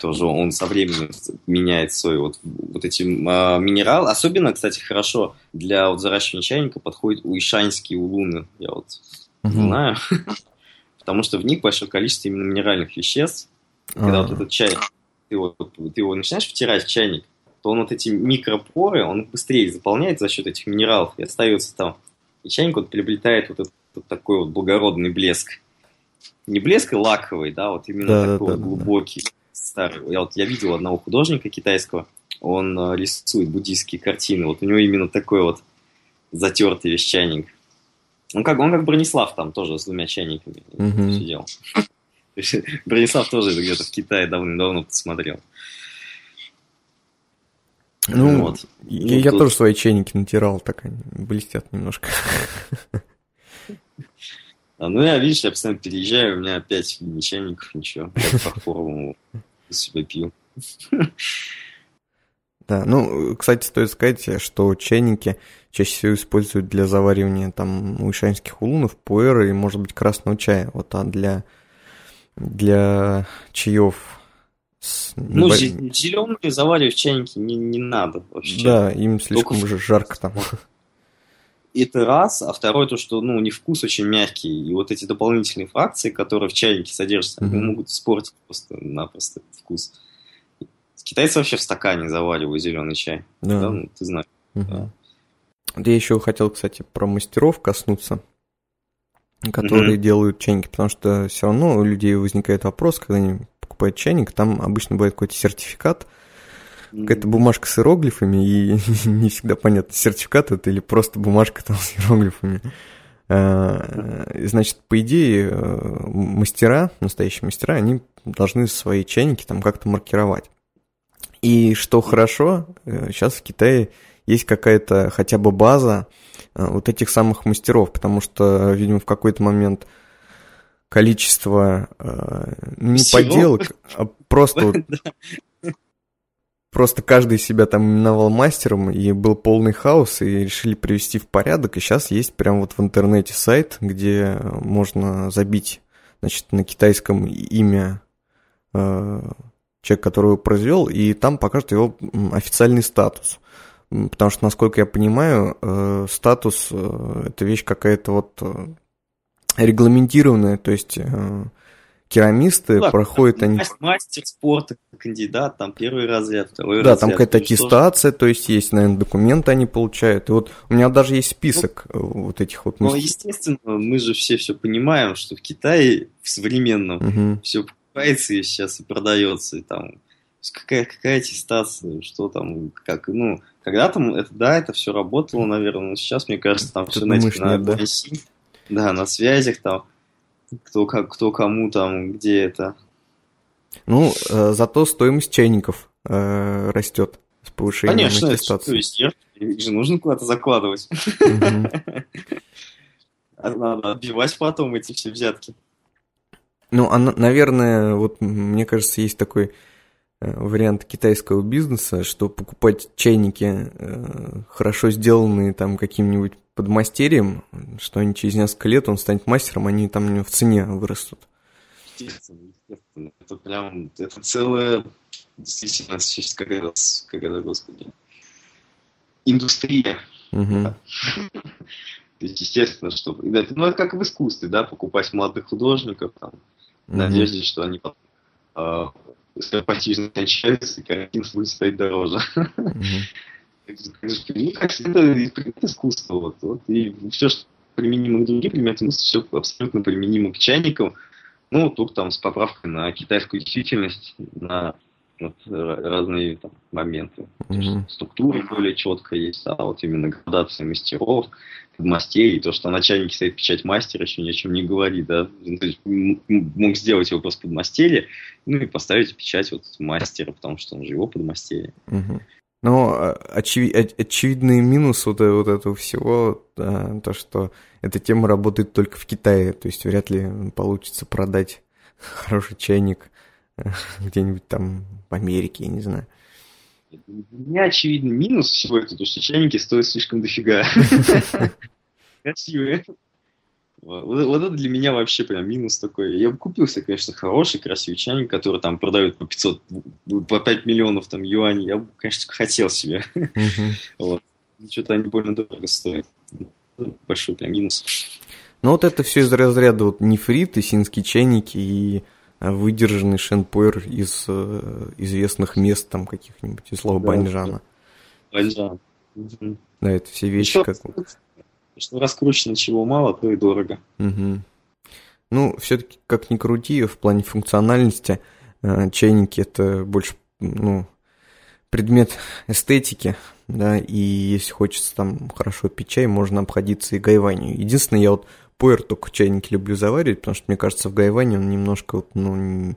Speaker 4: Тоже он со временем меняет свой вот, вот эти а, минералы. Особенно, кстати, хорошо для вот взращивания чайника подходят уишанские улуны. Я вот
Speaker 1: Мгм.
Speaker 4: знаю. (laughs) Потому что в них большое количество именно минеральных веществ. Когда
Speaker 1: А,
Speaker 4: вот этот чай, ты его, ты его начинаешь втирать в чайник, то он вот эти микропоры, он быстрее заполняет за счет этих минералов и остается там. И чайник вот приобретает вот этот вот такой вот благородный блеск. Не блеск лаковый, да, вот именно
Speaker 1: Да,
Speaker 4: такой
Speaker 1: да,
Speaker 4: вот
Speaker 1: да, да.
Speaker 4: Старый. Я вот я видел одного художника китайского, он э, рисует буддийские картины. Вот у него именно такой вот затертый весь чайник. Он как, он как Бронислав там тоже с двумя чайниками
Speaker 1: Мгм.
Speaker 4: сидел. (laughs) Бронислав тоже где-то в Китае давно-давно посмотрел.
Speaker 1: Ну,
Speaker 4: вот.
Speaker 1: я, я тоже свои чайники натирал, так они блестят немножко.
Speaker 4: А, ну, я, видишь, я постоянно переезжаю, у меня опять ни чайников, ничего. Я фарфоровому себя пью. (laughs)
Speaker 1: Да, ну, кстати, стоит сказать, что чайники чаще всего используют для заваривания там уишанских улунов, пуэра и, может быть, красного чая. Вот, а для, для чаев с
Speaker 4: Ну, зеленые заваривать в чайнике не, не надо вообще.
Speaker 1: Да, им слишком
Speaker 4: Только-
Speaker 1: жарко там. (laughs)
Speaker 4: Это раз, а второе то, что, ну, у них вкус очень мягкий, и вот эти дополнительные фракции, которые в чайнике содержатся, они
Speaker 1: Мгм.
Speaker 4: могут испортить просто-напросто этот вкус. Китайцы вообще в стакане заваривают зеленый чай. Да,
Speaker 1: Да.
Speaker 4: ну, ты знаешь.
Speaker 1: Мгм. Вот Я еще хотел, кстати, про мастеров коснуться, которые
Speaker 4: Мгм.
Speaker 1: делают чайники, потому что все равно у людей возникает вопрос, когда они покупают чайник, там обычно бывает какой-то сертификат, какая-то бумажка с иероглифами, и (laughs) не всегда понятно, сертификат это или просто бумажка там с иероглифами. А, Значит, по идее, э, мастера, настоящие мастера, они должны свои чайники там как-то маркировать. И что хорошо, сейчас в Китае есть какая-то хотя бы база э, вот этих самых мастеров, потому что, видимо, в какой-то момент количество э, не
Speaker 4: Всего?
Speaker 1: подделок, а просто (laughs) вот Просто каждый себя там именовал мастером, и был полный хаос, и решили привести в порядок. И сейчас есть прям вот в интернете сайт, где можно забить, значит, на китайском имя э, человека, который его произвел, и там покажет его официальный статус. Потому что, насколько я понимаю, э, статус э, это вещь какая-то вот э, регламентированная, то есть э, керамисты
Speaker 4: Да,
Speaker 1: проходят они
Speaker 4: Мас- Мастер спорта, кандидат, там первый разряд, второй
Speaker 1: Да,
Speaker 4: разряд.
Speaker 1: там какая-то
Speaker 4: То есть тоже-
Speaker 1: аттестация, то есть есть, наверное, документы они получают. И вот у меня даже есть список э, вот этих вот
Speaker 4: Ну, естественно, мы же все все понимаем, что в Китае в современном
Speaker 1: Мгм.
Speaker 4: все покупается и сейчас и продается, и там какая, какая аттестация, что там, как, ну, когда-то это, да, это все работало, наверное, но сейчас, мне кажется, там
Speaker 1: Ты
Speaker 4: все этих- на
Speaker 1: да?
Speaker 4: Да, на связях там, кто, как, кто кому там, где это.
Speaker 1: Ну, э, зато стоимость чайников э, растет с повышением
Speaker 4: Конечно,
Speaker 1: аттестации.
Speaker 4: что, их же нужно куда-то закладывать. (laughs) А Надо отбивать потом эти все взятки.
Speaker 1: Ну, а, на- наверное, вот мне кажется, есть такой э, вариант китайского бизнеса, что покупать чайники э, хорошо сделанные там каким-нибудь подмастерьем, что они через несколько лет он станет мастером, они там у него в цене вырастут.
Speaker 4: Естественно, естественно. Это прям, это целая, действительно, сейчас, как это, как это, господи, индустрия. То есть, естественно, что... Ну, это как в искусстве, да, покупать молодых художников, там,
Speaker 1: Мгм.
Speaker 4: надежде, что они потом э, скоропостижно кончаются, и картина будет стоить дороже. Предмет искусства. Вот, вот, и все, что применимо к другим предметам, все абсолютно применимо к чайникам. Ну, тут там с поправкой на китайскую действительность, на вот, ра- разные там, моменты.
Speaker 1: Мгм.
Speaker 4: Структура более четкая есть, а вот именно градация мастеров, мастерей, то, что на чайнике стоит печать мастера, еще ни о чем не говорит, да. Ну, мог сделать его просто подмастерье, ну и поставить печать вот мастера, потому что он же его подмастерье.
Speaker 1: Мгм. Но а, очеви- оч- очевидный минус вот, э- вот этого всего, а, то, что эта тема работает только в Китае, то есть вряд ли получится продать (laughs) хороший чайник э, где-нибудь там в Америке, я не знаю.
Speaker 4: Для меня очевидный минус всего этого, то, что чайники стоят слишком дофига. (laughs) Красивые. Вот, вот это для меня вообще прям минус такой. Я бы купил себе, конечно, хороший, красивый чайник, который там продают по 500, по 5 миллионов там юаней. Я бы, конечно, хотел себе.
Speaker 1: Мгм. (laughs)
Speaker 4: Что-то они больно дорого стоят. Большой прям минус.
Speaker 1: Ну вот это все из разряда вот нефрит, исинские чайники и а, выдержанный шенпуэр из э, известных мест там каких-нибудь, из слова
Speaker 4: Да,
Speaker 1: Баньжана.
Speaker 4: Баньжан.
Speaker 1: Да, это все вещи как...
Speaker 4: Что раскручено чего мало, то и дорого.
Speaker 1: Мгм. Ну, все-таки, как ни крути, в плане функциональности э, чайники это больше, ну, предмет эстетики, да, и если хочется там хорошо пить чай, можно обходиться и гайванью. Единственное, я вот пуэр только в чайнике люблю заваривать, потому что, мне кажется, в гайване он немножко, вот, ну,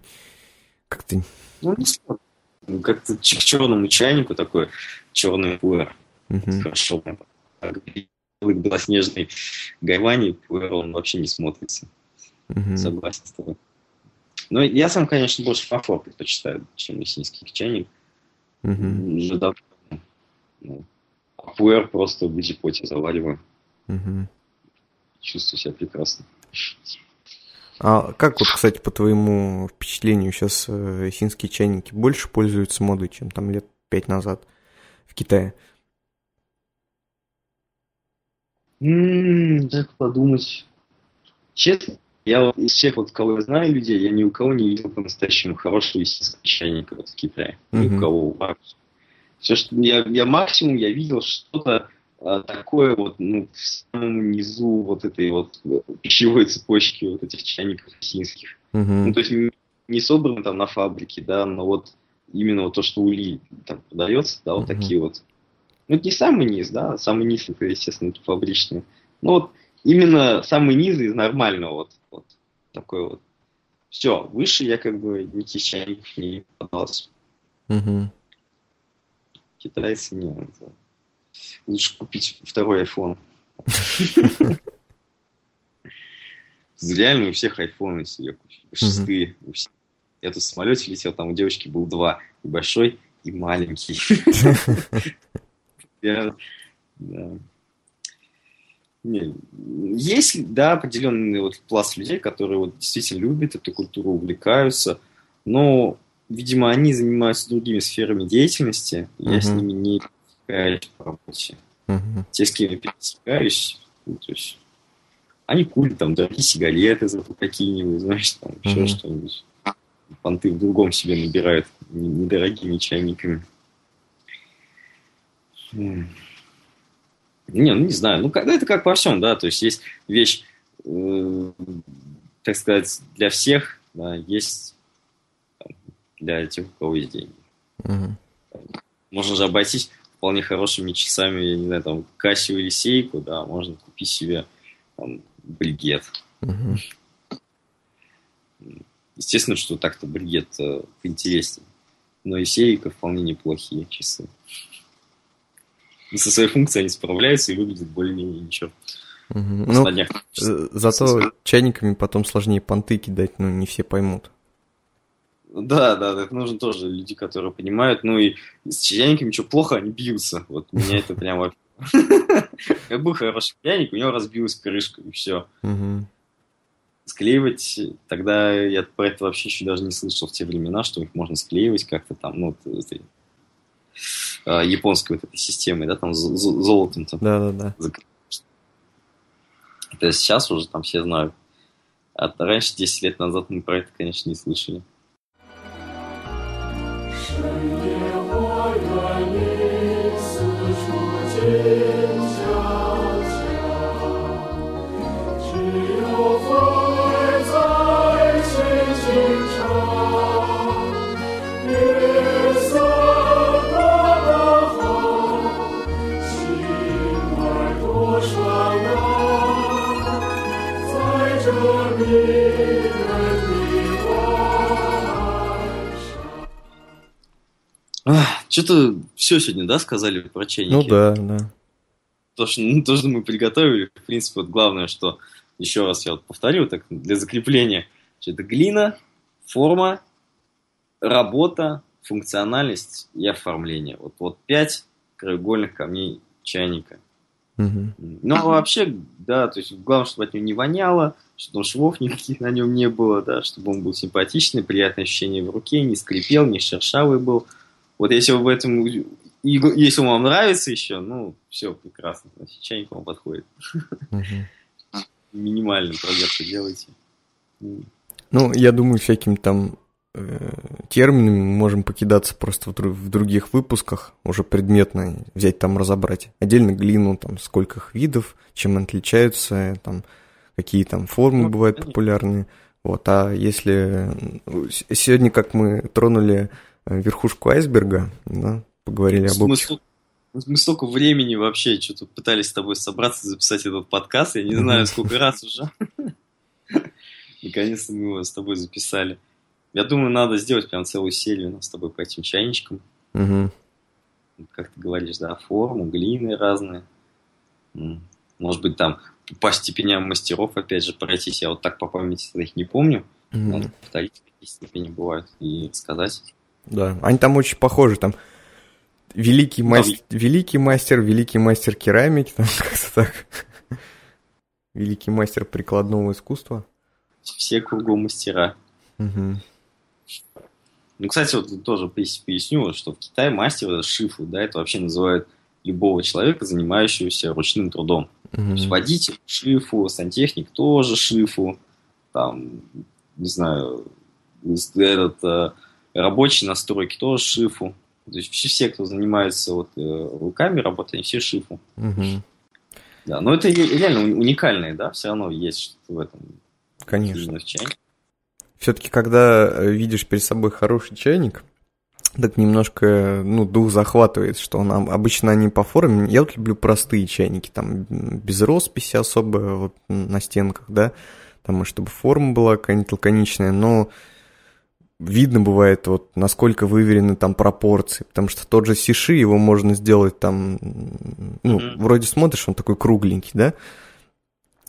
Speaker 1: как-то...
Speaker 4: Ну, не спорю. Ну, Как-то к черному чайнику такой черный пуэр.
Speaker 1: Мгм.
Speaker 4: Хорошо. так. Белый белоснежный гайвани он вообще не смотрится.
Speaker 1: Мгм.
Speaker 4: Согласен с тобой. Но я сам, конечно, больше фарфор предпочитаю, чем мессинский чайник. Уже давно. Ну, пуэр просто в джипоте завариваю.
Speaker 1: Мгм.
Speaker 4: Чувствую себя прекрасно.
Speaker 1: А как вот, кстати, по твоему впечатлению, сейчас э, синские чайники больше пользуются модой, чем там лет пять назад в Китае?
Speaker 4: М, Дай подумать. Честно, я вот из всех, вот, кого я знаю людей, я ни у кого не видел по-настоящему хорошего чайника вот в Китае. Ни
Speaker 1: Мгм.
Speaker 4: у кого вообще. Все, что я, я максимум я видел что-то а, такое вот, ну, в самом низу вот этой вот э, пищевой цепочки вот этих чайников синских. Ну,
Speaker 1: Мгм.
Speaker 4: то есть не- не собрано там на фабрике, да, но вот именно вот то, что у Ли там продается, да, вот
Speaker 1: Мгм.
Speaker 4: такие вот. Ну, это не самый низ, да, самый низ это, естественно, это фабричный. Но вот именно самый низ из нормального вот, вот такой вот. Все, выше я как бы никаких чайников не подался.
Speaker 1: Мгм.
Speaker 4: Китайцы не. это- Лучше купить второй iPhone. (laughs) Реально у всех айфоны себе. Шестые. Я тут в самолете летел, там у девочки был два. И большой, и маленький. (laughs) Я- да. Не, Есть, да, определенный вот пласт людей, которые вот действительно любят эту культуру, увлекаются, но, видимо, они занимаются другими сферами деятельности, и я с ними не пересекаюсь по работе.
Speaker 1: Мгм.
Speaker 4: Те, с кем я пересекаюсь, ну, то есть, они курят там дорогие сигареты зато какие-нибудь, знаешь, там еще
Speaker 1: Мгм.
Speaker 4: что-нибудь. Понты в другом себе набирают не- недорогими чайниками. Не, ну не знаю. Ну, когда это как во всем, да, то есть есть вещь, э, так сказать, для всех, да, есть для тех, у кого есть деньги.
Speaker 1: Мгм.
Speaker 4: Можно же обойтись вполне хорошими часами, я не знаю, там, Кассию или Сейку, да, можно купить себе там, бригет.
Speaker 1: Мгм.
Speaker 4: Естественно, что так-то бригет э, интереснее. Но и Сейка вполне неплохие часы. Со своей функцией они справляются и выглядят более-менее ничего. Просто
Speaker 1: Ну, э, зато чайниками потом сложнее понты кидать, ну, не все поймут.
Speaker 4: Да, да, это нужно тоже люди, которые понимают. Ну и с чайниками что плохо, они бьются. Вот меня это прям вообще... (laughs) Как был хороший чайник, у него разбилась крышка, и все. Склеивать, тогда я про это вообще еще даже не слышал в те времена, что их можно склеивать как-то там, ну, а, японской вот этой системой, да, там золотом там.
Speaker 1: Да-да-да.
Speaker 4: Это сейчас уже там все знают. А раньше, 10 лет назад, мы про это, конечно, не слышали.
Speaker 5: 深夜
Speaker 4: Что-то все сегодня, да, сказали про чайники?
Speaker 1: Ну да, да.
Speaker 4: То, что, ну, то, что мы приготовили, в принципе, вот главное, что, еще раз я вот повторю, так для закрепления, что это глина, форма, работа, функциональность и оформление. Вот, вот пять краеугольных камней чайника. Ну, а вообще, да, то есть главное, чтобы от него не воняло, чтобы швов никаких на нем не было, да, чтобы он был симпатичный, приятное ощущение в руке, не скрипел, не шершавый был. Вот если вы в этом, и если вам нравится еще, ну, все прекрасно, значит, чайник вам подходит.
Speaker 1: Мгм.
Speaker 4: Минимальную проверку делайте.
Speaker 1: Ну, я думаю, всякими там э, терминами мы можем покидаться просто в, дру- в других выпусках, уже предметно взять там разобрать. Отдельно глину, там, сколько их видов, чем они отличаются, там, какие там формы
Speaker 4: Ну,
Speaker 1: бывают
Speaker 4: конечно.
Speaker 1: популярные. Вот, а если ну, сегодня, как мы тронули верхушку айсберга, да, поговорили об общих...
Speaker 4: мы столько времени вообще что-то пытались с тобой собраться, записать этот подкаст, я не знаю, сколько раз уже. (laughs) Наконец-то мы его с тобой записали. Я думаю, надо сделать прям целую серию нас с тобой по этим чайничкам.
Speaker 1: Мгм.
Speaker 4: Как ты говоришь, да, форму, глины разные. Может быть, там по степеням мастеров, опять же, пройтись. Я вот так по памяти их не помню.
Speaker 1: Мгм.
Speaker 4: Надо повторить, какие степени бывают, и сказать.
Speaker 1: Да, они там очень похожи, там великий
Speaker 4: Да,
Speaker 1: мастер, великий мастер, великий мастер керамики, там (laughs) как-то так. Великий мастер прикладного искусства.
Speaker 4: Все кругом мастера.
Speaker 1: Мгм.
Speaker 4: Ну, кстати, вот тоже пояс- поясню, что в Китае мастер шифу, да, это вообще называют любого человека, занимающегося ручным трудом. То есть водитель шифу, сантехник тоже шифу, там, не знаю, этот э, рабочий на стройке тоже шифу. То есть все, все кто занимается вот, э, руками работой, они все шифу.
Speaker 1: Мгм.
Speaker 4: Да, но это ре- реально уни- уникальное, да, все равно есть что-то в этом.
Speaker 1: Конечно.
Speaker 4: в чайнике.
Speaker 1: Все-таки, когда э, видишь перед собой хороший чайник, так немножко, ну, дух захватывает, что он об- обычно они по форме. Я вот люблю простые чайники, там, без росписи особо вот, на стенках, да, там, чтобы форма была какая-нибудь лаконичная, но видно бывает, вот, насколько выверены там пропорции, потому что тот же сиши, его можно сделать там, ну,
Speaker 4: Мгм.
Speaker 1: вроде смотришь, он такой кругленький, да,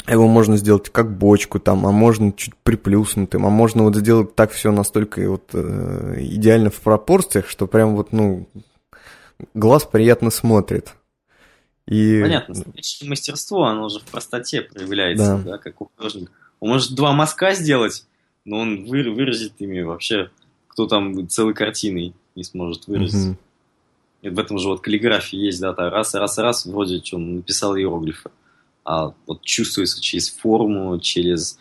Speaker 1: его можно сделать как бочку там, а можно чуть приплюснутым, а можно вот сделать так все настолько вот э, идеально в пропорциях, что прям вот, ну, глаз приятно смотрит. И...
Speaker 4: Понятно, мастерство, оно же в простоте проявляется,
Speaker 1: Да.
Speaker 4: да, как у художника. Он может два мазка сделать, но он вы- выразит ими вообще, кто там целой картиной не сможет выразить.
Speaker 1: Мгм.
Speaker 4: И в этом же вот каллиграфии есть, да, так раз, раз, раз, вроде что, он написал иероглифы. А вот чувствуется через форму, через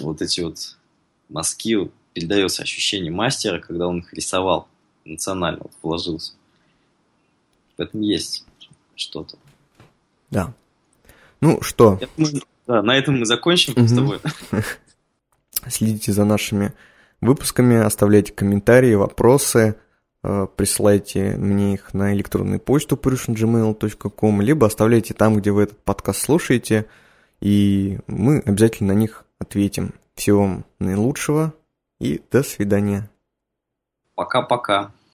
Speaker 4: вот эти вот мазки, передается ощущение мастера, когда он их рисовал национально, вот вложился. В этом есть что-то.
Speaker 1: Да. Ну что,
Speaker 4: Я думаю, да, на этом мы закончим с
Speaker 1: Мгм.
Speaker 4: тобой. (laughs)
Speaker 1: следите за нашими выпусками, оставляйте комментарии, вопросы, э, присылайте мне их на электронную почту purishingmail.com, либо оставляйте там, где вы этот подкаст слушаете, и мы обязательно на них ответим. Всего вам наилучшего и до свидания.
Speaker 4: Пока-пока.